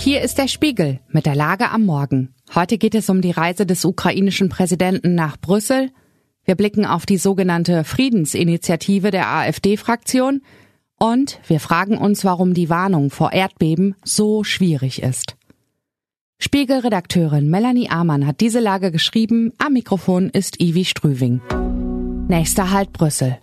Hier ist der Spiegel mit der Lage am Morgen. Heute geht es um die Reise des ukrainischen Präsidenten nach Brüssel. Wir blicken auf die sogenannte Friedensinitiative der AfD-Fraktion und wir fragen uns, warum die Warnung vor Erdbeben so schwierig ist. Spiegelredakteurin Melanie Amann hat diese Lage geschrieben. Am Mikrofon ist Ivi Strüving. Nächster Halt Brüssel.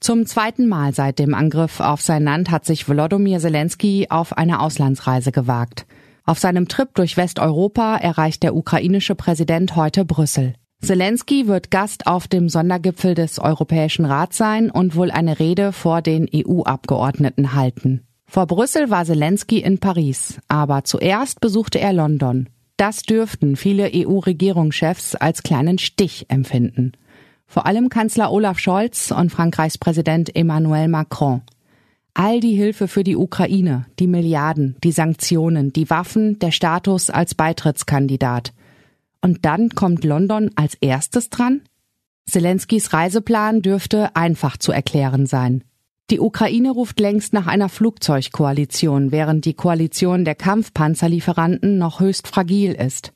Zum zweiten Mal seit dem Angriff auf sein Land hat sich Volodymyr Zelensky auf eine Auslandsreise gewagt. Auf seinem Trip durch Westeuropa erreicht der ukrainische Präsident heute Brüssel. Zelensky wird Gast auf dem Sondergipfel des Europäischen Rats sein und wohl eine Rede vor den EU-Abgeordneten halten. Vor Brüssel war Zelensky in Paris, aber zuerst besuchte er London. Das dürften viele EU-Regierungschefs als kleinen Stich empfinden. Vor allem Kanzler Olaf Scholz und Frankreichs Präsident Emmanuel Macron. All die Hilfe für die Ukraine, die Milliarden, die Sanktionen, die Waffen, der Status als Beitrittskandidat. Und dann kommt London als erstes dran? Zelenskys Reiseplan dürfte einfach zu erklären sein. Die Ukraine ruft längst nach einer Flugzeugkoalition, während die Koalition der Kampfpanzerlieferanten noch höchst fragil ist.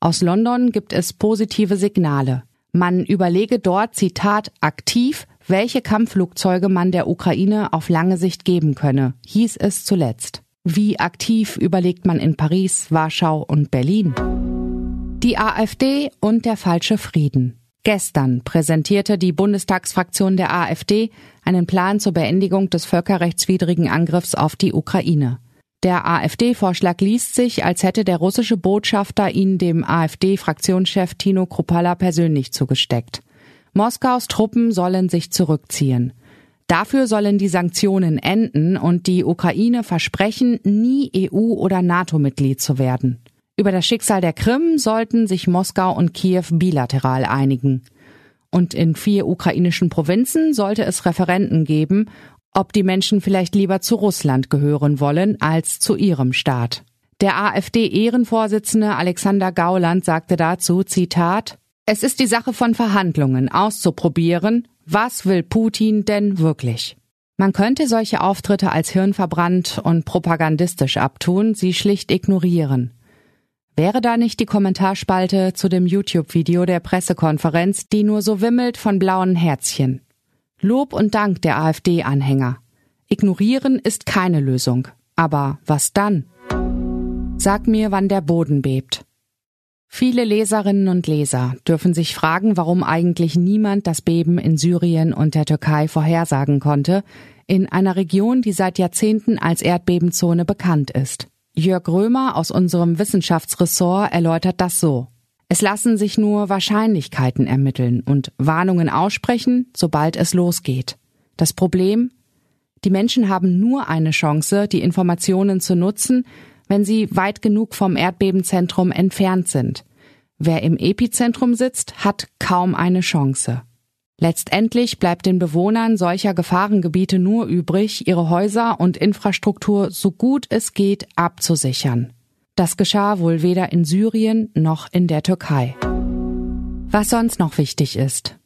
Aus London gibt es positive Signale. Man überlege dort, Zitat, aktiv, welche Kampfflugzeuge man der Ukraine auf lange Sicht geben könne, hieß es zuletzt. Wie aktiv überlegt man in Paris, Warschau und Berlin? Die AfD und der falsche Frieden. Gestern präsentierte die Bundestagsfraktion der AfD einen Plan zur Beendigung des völkerrechtswidrigen Angriffs auf die Ukraine. Der AfD-Vorschlag liest sich, als hätte der russische Botschafter ihn dem AfD-Fraktionschef Tino Kruppalla persönlich zugesteckt. Moskaus Truppen sollen sich zurückziehen. Dafür sollen die Sanktionen enden und die Ukraine versprechen, nie EU- oder NATO-Mitglied zu werden. Über das Schicksal der Krim sollten sich Moskau und Kiew bilateral einigen. Und in vier ukrainischen Provinzen sollte es Referenten geben, ob die Menschen vielleicht lieber zu Russland gehören wollen als zu ihrem Staat. Der AfD-Ehrenvorsitzende Alexander Gauland sagte dazu, Zitat, es ist die Sache von Verhandlungen auszuprobieren, was will Putin denn wirklich? Man könnte solche Auftritte als hirnverbrannt und propagandistisch abtun, sie schlicht ignorieren. Wäre da nicht die Kommentarspalte zu dem YouTube-Video der Pressekonferenz, die nur so wimmelt von blauen Herzchen? Lob und Dank der AfD-Anhänger. Ignorieren ist keine Lösung. Aber was dann? Sag mir, wann der Boden bebt. Viele Leserinnen und Leser dürfen sich fragen, warum eigentlich niemand das Beben in Syrien und der Türkei vorhersagen konnte, in einer Region, die seit Jahrzehnten als Erdbebenzone bekannt ist. Jörg Römer aus unserem Wissenschaftsressort erläutert das so. Es lassen sich nur Wahrscheinlichkeiten ermitteln und Warnungen aussprechen, sobald es losgeht. Das Problem? Die Menschen haben nur eine Chance, die Informationen zu nutzen, wenn sie weit genug vom Erdbebenzentrum entfernt sind. Wer im Epizentrum sitzt, hat kaum eine Chance. Letztendlich bleibt den Bewohnern solcher Gefahrengebiete nur übrig, ihre Häuser und Infrastruktur so gut es geht abzusichern. Das geschah wohl weder in Syrien noch in der Türkei. Was sonst noch wichtig ist.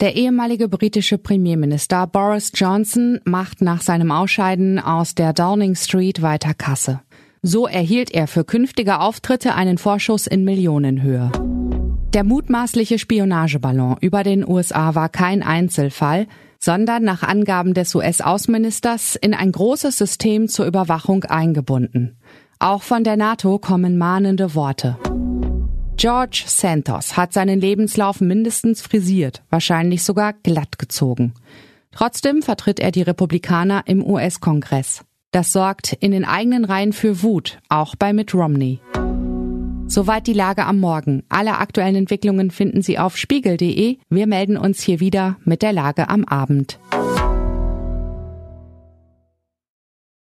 Der ehemalige britische Premierminister Boris Johnson macht nach seinem Ausscheiden aus der Downing Street weiter Kasse. So erhielt er für künftige Auftritte einen Vorschuss in Millionenhöhe. Der mutmaßliche Spionageballon über den USA war kein Einzelfall, sondern nach Angaben des US-Außenministers in ein großes System zur Überwachung eingebunden. Auch von der NATO kommen mahnende Worte. George Santos hat seinen Lebenslauf mindestens frisiert, wahrscheinlich sogar glatt gezogen. Trotzdem vertritt er die Republikaner im US-Kongress. Das sorgt in den eigenen Reihen für Wut, auch bei Mitt Romney. Soweit die Lage am Morgen. Alle aktuellen Entwicklungen finden Sie auf spiegel.de. Wir melden uns hier wieder mit der Lage am Abend.